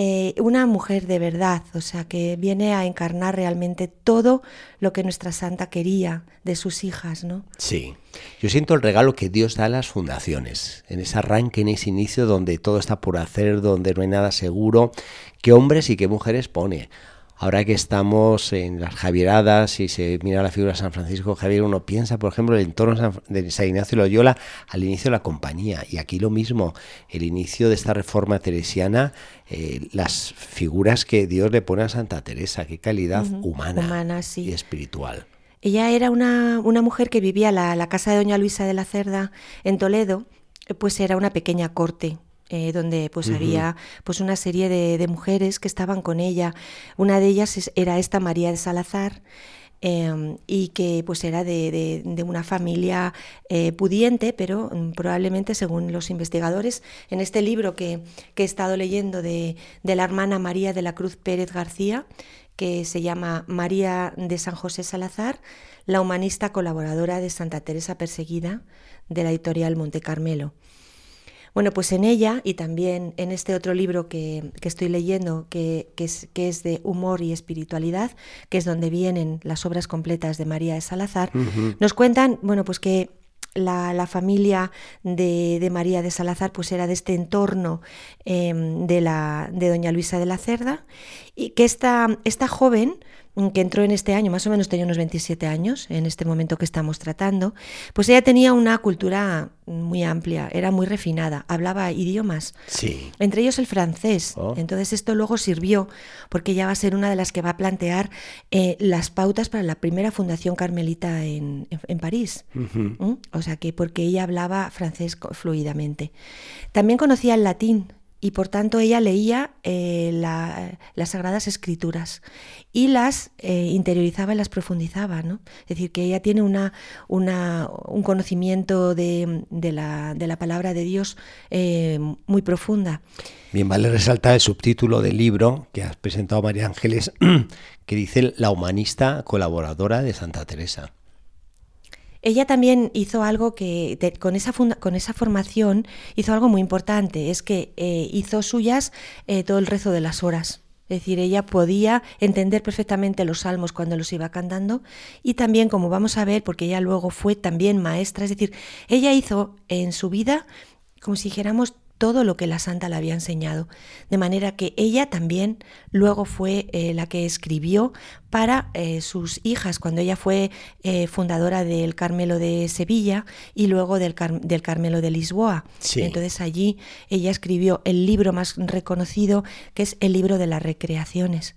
eh, una mujer de verdad, o sea, que viene a encarnar realmente todo lo que nuestra santa quería de sus hijas, ¿no? Sí. Yo siento el regalo que Dios da a las fundaciones, en ese arranque, en ese inicio donde todo está por hacer, donde no hay nada seguro, qué hombres y qué mujeres pone. Ahora que estamos en las Javieradas y se mira la figura de San Francisco Javier, uno piensa, por ejemplo, el entorno de San Ignacio Loyola al inicio de la compañía. Y aquí lo mismo, el inicio de esta reforma teresiana, eh, las figuras que Dios le pone a Santa Teresa, qué calidad humana, y espiritual. Ella era una, mujer que vivía la, la casa de Doña Luisa de la Cerda en Toledo, pues era una pequeña corte eh, donde pues había pues una serie de, mujeres que estaban con ella. Una de ellas era esta María de Salazar. Em, y que pues era de, una familia eh, pudiente, pero mm, probablemente según los investigadores, en este libro que, que he estado leyendo de, de, la hermana María de la Cruz Pérez García, que se llama María de San José Salazar, la humanista colaboradora de Santa Teresa Perseguida, de la editorial Monte Carmelo. Bueno, pues en ella y también en este otro libro que, estoy leyendo, que, es, que, es, de humor y espiritualidad, que es donde vienen las obras completas de María de Salazar, nos cuentan, bueno, pues que la, familia de, María de Salazar pues era de este entorno em, de, la, de doña Luisa de la Cerda y que esta, esta joven que entró en este año, más o menos tenía unos 27 años, en este momento que estamos tratando, pues ella tenía una cultura muy amplia, era muy refinada, hablaba idiomas, sí. entre ellos el francés. Oh. Entonces esto luego sirvió porque ella va a ser una de las que va a plantear eh, las pautas para la primera fundación carmelita en, París. ¿Mm? O sea que porque ella hablaba francés fluidamente. También conocía el latín, y por tanto ella leía eh, las Sagradas Escrituras y las eh, interiorizaba y las profundizaba. ¿no? Es decir, que ella tiene una, un conocimiento de, la, de, la, palabra de Dios eh, muy profunda. Bien, vale resaltar el subtítulo del libro que has presentado, María Ángeles, que dice La humanista colaboradora de Santa Teresa. Ella también hizo algo que, con, esa con esa formación, hizo algo muy importante, es que eh, hizo suyas eh, todo el rezo de las horas. Es decir, ella podía entender perfectamente los salmos cuando los iba cantando y también, como vamos a ver, porque ella luego fue también maestra, es decir, ella hizo en su vida, como si dijéramos, todo lo que la santa le había enseñado. De manera que ella también luego fue eh, la que escribió para eh, sus hijas, cuando ella fue eh, fundadora del Carmelo de Sevilla y luego del, del Carmelo de Lisboa. Entonces allí ella escribió el libro más reconocido, que es el libro de las recreaciones.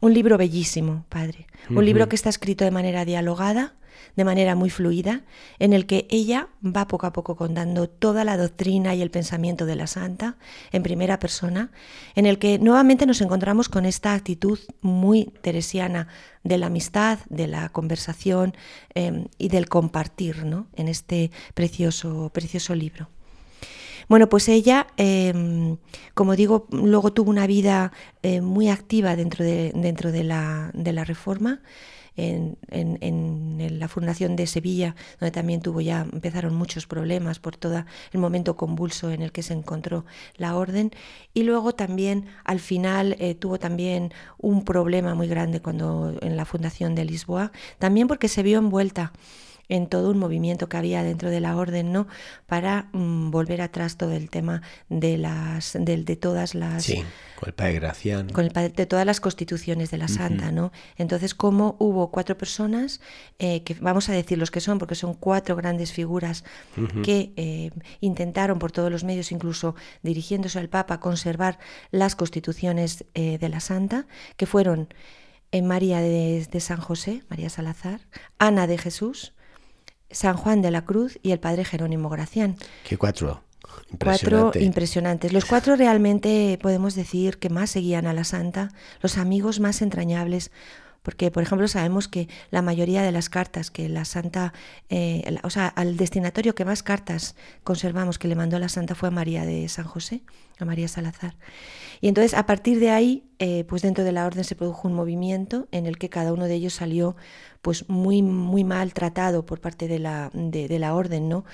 Un libro bellísimo, padre. Un libro que está escrito de manera dialogada, de manera muy fluida, en el que ella va poco a poco contando toda la doctrina y el pensamiento de la santa en primera persona, en el que nuevamente nos encontramos con esta actitud muy teresiana de la amistad, de la conversación em, y del compartir ¿no? en este precioso, precioso libro. Bueno, pues ella, em, como digo, luego tuvo una vida eh, muy activa dentro de, dentro de la, de la Reforma en, la Fundación de Sevilla, donde también tuvo ya, empezaron muchos problemas por todo el momento convulso en el que se encontró la orden. Y luego también al final eh, tuvo también un problema muy grande cuando en la Fundación de Lisboa, también porque se vio envuelta en todo un movimiento que había dentro de la orden, ¿no? Para mm, volver atrás todo el tema de las de, de todas las sí, con el padre Gracián. Con el de todas las constituciones de la Santa, ¿no? Entonces, como hubo cuatro personas eh, que vamos a decir los que son, porque son cuatro grandes figuras que eh, intentaron por todos los medios, incluso dirigiéndose al Papa, conservar las constituciones eh, de la Santa, que fueron María de, de, San José, María Salazar, Ana de Jesús, San Juan de la Cruz y el padre Jerónimo Gracián. ¿Qué cuatro? Cuatro impresionantes. Los cuatro realmente podemos decir que más seguían a la santa, los amigos más entrañables, porque por ejemplo sabemos que la mayoría de las cartas que la santa, eh, o sea, al destinatorio que más cartas conservamos que le mandó la santa fue a María de San José, a María Salazar. Y entonces a partir de ahí, eh, pues dentro de la orden se produjo un movimiento en el que cada uno de ellos salió pues muy, muy mal tratado por parte de la, de, la orden, ¿no?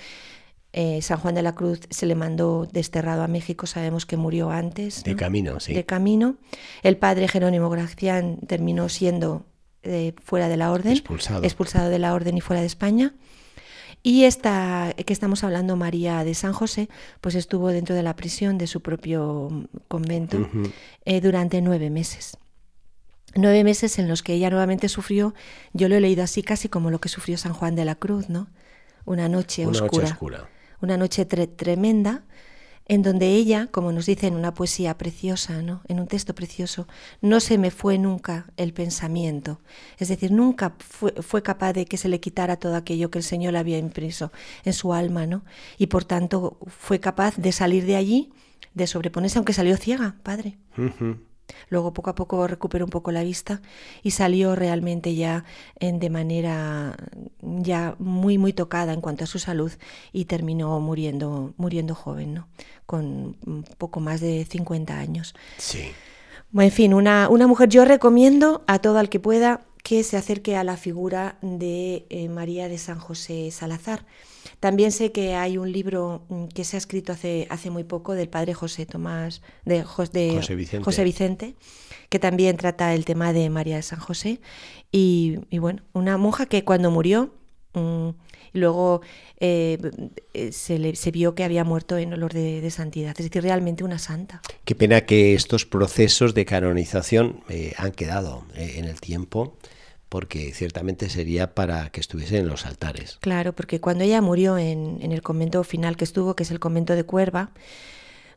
Eh, San Juan de la Cruz se le mandó desterrado a México, sabemos que murió antes. De camino, sí. De camino. El padre Jerónimo Gracián terminó siendo eh, fuera de la orden. Expulsado. Expulsado de la orden y fuera de España. Y esta que estamos hablando, María de San José, pues estuvo dentro de la prisión de su propio convento eh, durante nueve meses nueve meses en los que ella nuevamente sufrió, yo lo he leído así casi como lo que sufrió San Juan de la Cruz, ¿no? Una noche una oscura. Noche oscura. Una noche tremenda, en donde ella, como nos dice en una poesía preciosa, ¿no? en un texto precioso, no se me fue nunca el pensamiento. Es decir, nunca fue, fue, capaz de que se le quitara todo aquello que el Señor había impreso en su alma, ¿no? Y por tanto fue capaz de salir de allí, de sobreponerse, aunque salió ciega, padre. Luego poco a poco recuperó un poco la vista y salió realmente ya en, de manera ya muy muy tocada en cuanto a su salud y terminó muriendo muriendo joven, ¿no? Con un poco más de 50 años. Sí. En fin, una, una mujer yo recomiendo a todo el que pueda que se acerque a la figura de eh, María de San José Salazar. También sé que hay un libro mm, que se ha escrito hace, hace muy poco del padre José Tomás, de, José, Vicente. José, Vicente. que también trata el tema de María de San José. Y, bueno, una monja que cuando murió, mm, luego eh, se, se, vio que había muerto en olor de, santidad, es decir, realmente una santa. Qué pena que estos procesos de canonización eh, han quedado eh, en el tiempo porque ciertamente sería para que estuviese en los altares. Claro, porque cuando ella murió en, el convento final que estuvo, que es el convento de Cuerva,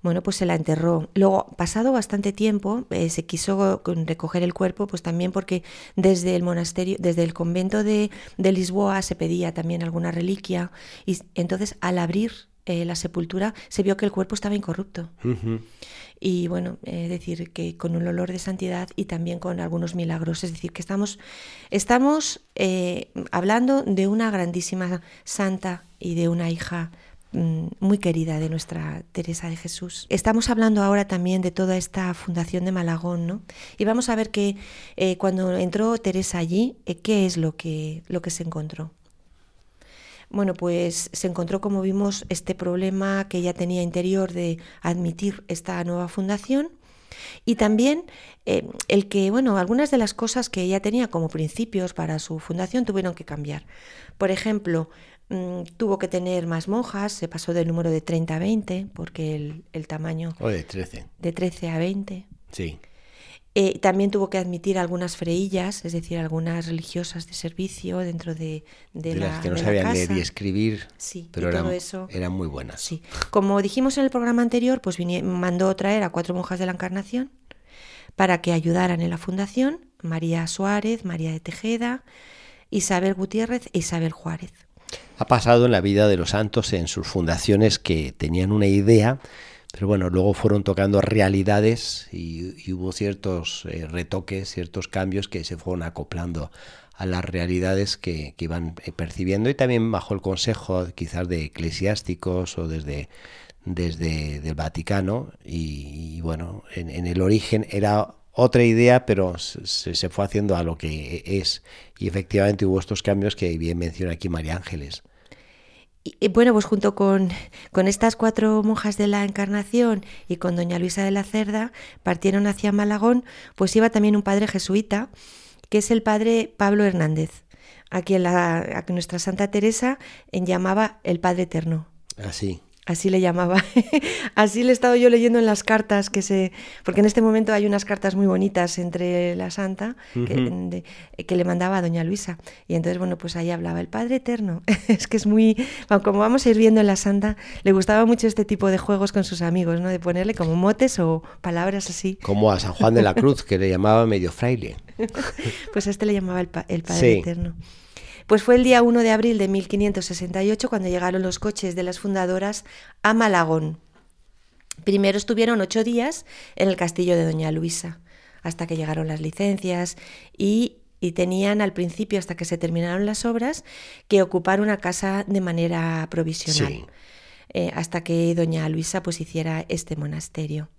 bueno, pues se la enterró. Luego, pasado bastante tiempo, eh, se quiso recoger el cuerpo, pues también porque desde el monasterio, desde el convento de, de Lisboa se pedía también alguna reliquia, y entonces al abrir eh, la sepultura, se vio que el cuerpo estaba incorrupto. Y bueno, es decir, que con un olor de santidad y también con algunos milagros. Es decir, que estamos, estamos eh, hablando de una grandísima santa y de una hija mm, muy querida de nuestra Teresa de Jesús. Estamos hablando ahora también de toda esta fundación de Malagón, ¿no? Y vamos a ver que eh, cuando entró Teresa allí, ¿qué es lo que, lo que se encontró? Bueno, pues se encontró, como vimos, este problema que ella tenía interior de admitir esta nueva fundación y también eh, el que, bueno, algunas de las cosas que ella tenía como principios para su fundación tuvieron que cambiar. Por ejemplo, mm, tuvo que tener más monjas, se pasó del número de 30 a 20, porque el, el tamaño... O de 13. De 13 a 20. Sí. Eh, también tuvo que admitir algunas freillas, es decir, algunas religiosas de servicio dentro de, de, la las que no sabían leer y escribir, Sí, pero eran, eso. eran muy buenas. Sí. Como dijimos en el programa anterior, pues mandó traer a cuatro monjas de la Encarnación para que ayudaran en la fundación, María Suárez, María de Tejeda, Isabel Gutiérrez e Isabel Juárez. Ha pasado en la vida de los santos en sus fundaciones que tenían una idea, pero bueno, luego fueron tocando realidades y, hubo ciertos eh, retoques, ciertos cambios que se fueron acoplando a las realidades que, iban eh, percibiendo y también bajo el consejo quizás de eclesiásticos o desde desde el Vaticano y, bueno, en, en, el origen era otra idea, pero se, se, fue haciendo a lo que es y efectivamente hubo estos cambios que bien menciona aquí María Ángeles. Y, bueno, pues junto con, con, estas cuatro monjas de la Encarnación y con doña Luisa de la Cerda, partieron hacia Malagón, pues iba también un padre jesuita, que es el padre Pablo Hernández, a quien, la, a nuestra Santa Teresa llamaba el Padre Eterno. Así. Así le llamaba. Así le he estado yo leyendo en las cartas que se. Porque en este momento hay unas cartas muy bonitas entre la santa uh -huh. que, de, que, le mandaba a doña Luisa. Y entonces, bueno, pues ahí hablaba el Padre Eterno. es que es muy. Como vamos a ir viendo en la santa, le gustaba mucho este tipo de juegos con sus amigos, ¿no? De ponerle como motes o palabras así. Como a San Juan de la Cruz, que le llamaba medio fraile. pues a este le llamaba el, pa el Padre sí. Eterno. Pues fue el día 1 de abril de 1568 cuando llegaron los coches de las fundadoras a Malagón. Primero estuvieron ocho días en el castillo de Doña Luisa, hasta que llegaron las licencias y, y tenían al principio, hasta que se terminaron las obras, que ocupar una casa de manera provisional, Sí. eh, hasta que Doña Luisa pues hiciera este monasterio.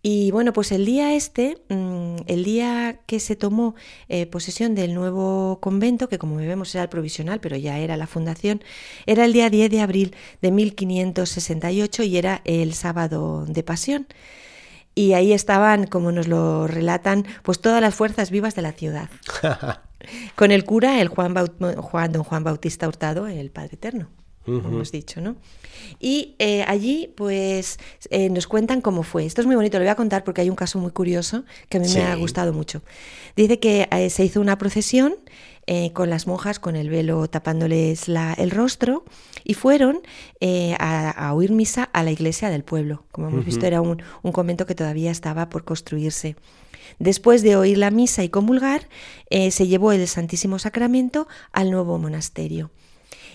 Y bueno, pues el día este, mm, el día que se tomó eh, posesión del nuevo convento, que como vemos era el provisional, pero ya era la fundación, era el día 10 de abril de 1568 y era el sábado de pasión. Y ahí estaban, como nos lo relatan, pues todas las fuerzas vivas de la ciudad. Con el cura, el Juan, Baut Juan don Juan Bautista Hurtado, el Padre Eterno como hemos dicho, ¿no? Y eh, allí, pues, eh, nos cuentan cómo fue. Esto es muy bonito, lo voy a contar porque hay un caso muy curioso que a mí Sí. me ha gustado mucho. Dice que eh, se hizo una procesión con las monjas con el velo tapándoles la- el rostro y fueron a, a oír misa a la iglesia del pueblo. Como hemos visto, era un, un convento que todavía estaba por construirse. Después de oír la misa y comulgar, eh, se llevó el Santísimo Sacramento al nuevo monasterio.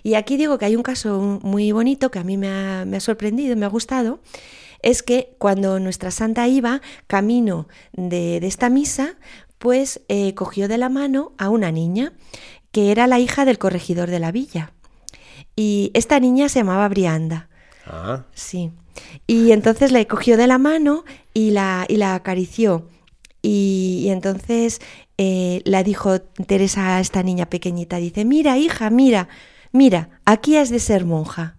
Y aquí digo que hay un caso muy bonito que a mí me ha, me ha sorprendido, me ha gustado, es que cuando nuestra santa iba camino de, de esta misa, pues eh, cogió de la mano a una niña que era la hija del corregidor de la villa. Y esta niña se llamaba Brianda. Ah, Sí. Y entonces le cogió de la mano y la, y la acarició. Y, y entonces eh, la dijo Teresa a esta niña pequeñita, dice, mira hija, mira, mira, aquí has de ser monja.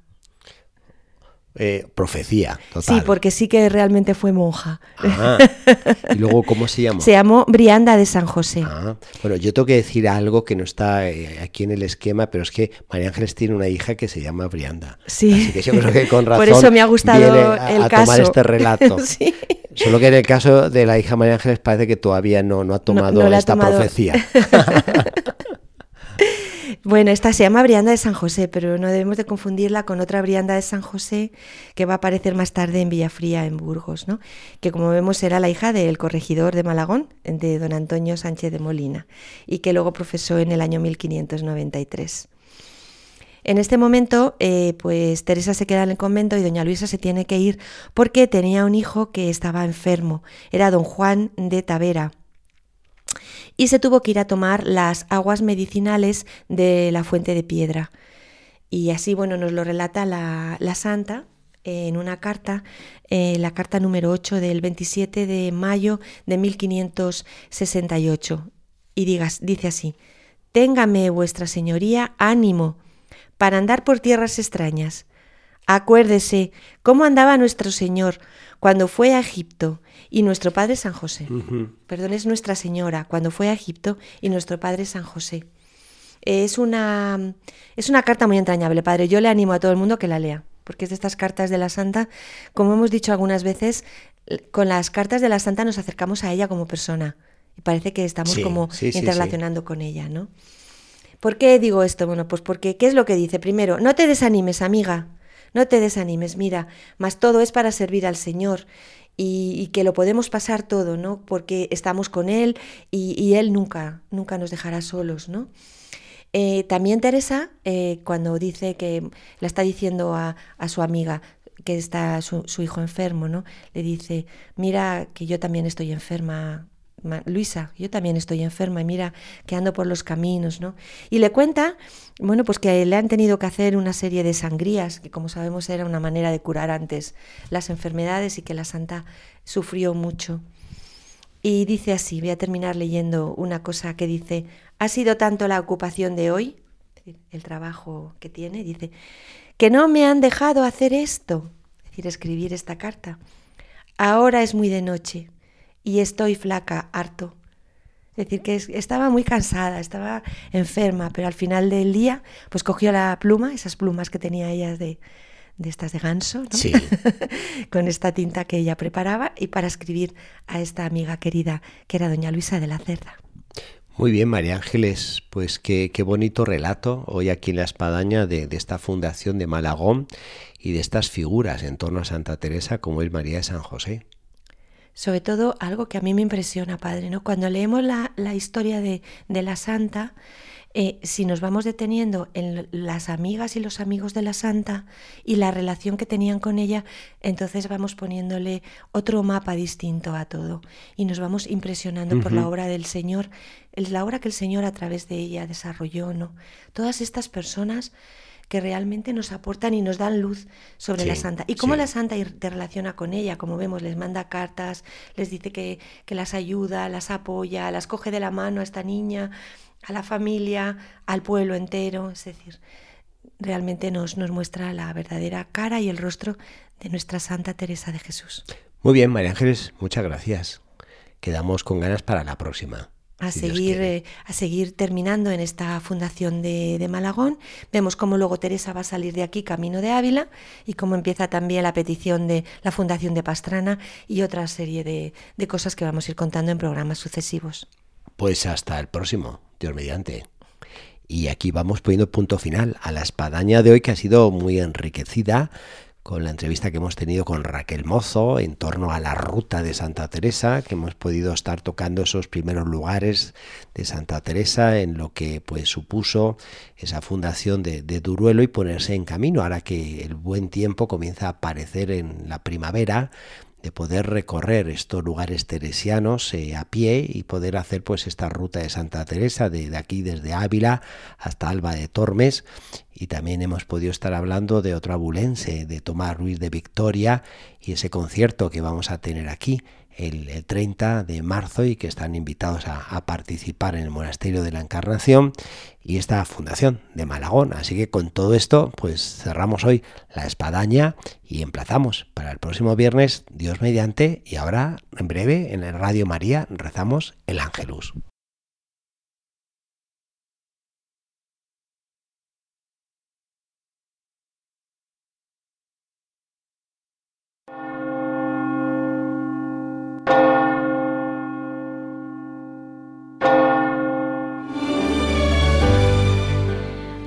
eh, profecía, total. Sí, porque sí que realmente fue monja. Ah, ¿Y luego cómo se llama? Se llamó Brianda de San José. Ah, bueno, yo tengo que decir algo que no está eh, aquí en el esquema, pero es que María Ángeles tiene una hija que se llama Brianda. Sí. Así que yo creo que con razón Por eso me ha gustado viene a, el a caso. tomar este relato. Sí. Solo que en el caso de la hija María Ángeles parece que todavía no, no ha tomado no la ha esta tomado. profecía. Bueno, esta se llama Brianda de San José, pero no debemos de confundirla con otra Brianda de San José que va a aparecer más tarde en Villafría, en Burgos, ¿no? que como vemos era la hija del corregidor de Malagón, de don Antonio Sánchez de Molina, y que luego profesó en el año 1593. En este momento, eh, pues Teresa se queda en el convento y doña Luisa se tiene que ir porque tenía un hijo que estaba enfermo. Era don Juan de Tavera. Y se tuvo que ir a tomar las aguas medicinales de la fuente de piedra. Y así, bueno, nos lo relata la, santa en una carta, eh, la carta número 8 del 27 de mayo de 1568. Y digas, dice así, Téngame vuestra señoría ánimo para andar por tierras extrañas. Acuérdese cómo andaba nuestro Señor cuando fue a Egipto y nuestro Padre San José. Perdón, es Nuestra Señora cuando fue a Egipto y nuestro Padre San José. Es una, es una carta muy entrañable, Padre. Yo le animo a todo el mundo que la lea, porque es de estas cartas de la Santa, como hemos dicho algunas veces, con las cartas de la Santa nos acercamos a ella como persona y parece que estamos como interrelacionando con ella, ¿no? ¿Por qué digo esto? Bueno, pues porque, ¿qué es lo que dice? Primero, no te desanimes, amiga, no te desanimes, mira, más todo es para servir al Señor y, que lo podemos pasar todo, ¿no? Porque estamos con Él y, Él nunca, nunca nos dejará solos, ¿no? Eh, también Teresa, eh, cuando dice que la está diciendo a, su amiga que está su, su, hijo enfermo, ¿no? Le dice, mira que yo también estoy enferma, Luisa, yo también estoy enferma y mira que ando por los caminos, ¿no? Y le cuenta, bueno, pues que le han tenido que hacer una serie de sangrías, que como sabemos era una manera de curar antes las enfermedades y que la santa sufrió mucho. Y dice así, voy a terminar leyendo una cosa que dice, ha sido tanto la ocupación de hoy, el trabajo que tiene, dice, que no me han dejado hacer esto, es decir, escribir esta carta. Ahora es muy de noche y estoy flaca, harto. Es decir, que estaba muy cansada, estaba enferma, pero al final del día, pues cogió la pluma, esas plumas que tenía ella de, de estas de ganso, sí. con esta tinta que ella preparaba y para escribir a esta amiga querida que era doña Luisa de la Cerda. Muy bien, María Ángeles, pues qué, qué bonito relato hoy aquí en la espadaña de, de, esta fundación de Malagón y de estas figuras en torno a Santa Teresa como es María de San José sobre todo algo que a mí me impresiona, Padre, ¿no? Cuando leemos la, historia de, la Santa, eh, si nos vamos deteniendo en las amigas y los amigos de la Santa y la relación que tenían con ella, entonces vamos poniéndole otro mapa distinto a todo y nos vamos impresionando por la obra del Señor, la obra que el Señor a través de ella desarrolló, ¿no? Todas estas personas que realmente nos aportan y nos dan luz sobre la santa. Y cómo la santa te relaciona con ella, como vemos, les manda cartas, les dice que, que las ayuda, las apoya, las coge de la mano a esta niña, a la familia, al pueblo entero, es decir, realmente nos, nos muestra la verdadera cara y el rostro de nuestra Santa Teresa de Jesús. Muy bien, María Ángeles, muchas gracias. Quedamos con ganas para la próxima a, seguir, eh, a seguir terminando en esta fundación de, Malagón. Vemos cómo luego Teresa va a salir de aquí camino de Ávila y cómo empieza también la petición de la fundación de Pastrana y otra serie de, de cosas que vamos a ir contando en programas sucesivos. Pues hasta el próximo, Dios mediante. Y aquí vamos poniendo punto final a la espadaña de hoy que ha sido muy enriquecida con la entrevista que hemos tenido con Raquel Mozo en torno a la ruta de Santa Teresa, que hemos podido estar tocando esos primeros lugares de Santa Teresa en lo que pues supuso esa fundación de, de Duruelo y ponerse en camino, ahora que el buen tiempo comienza a aparecer en la primavera, de poder recorrer estos lugares teresianos eh, a pie y poder hacer pues esta ruta de Santa Teresa de, de, aquí desde Ávila hasta Alba de Tormes. Y también hemos podido estar hablando de otro abulense, de Tomás Ruiz de Victoria y ese concierto que vamos a tener aquí el, 30 de marzo y que están invitados a, participar en el Monasterio de la Encarnación y esta fundación de Malagón. Así que con todo esto, pues cerramos hoy la espadaña y emplazamos para el próximo viernes, Dios mediante, y ahora en breve en el Radio María rezamos el Ángelus.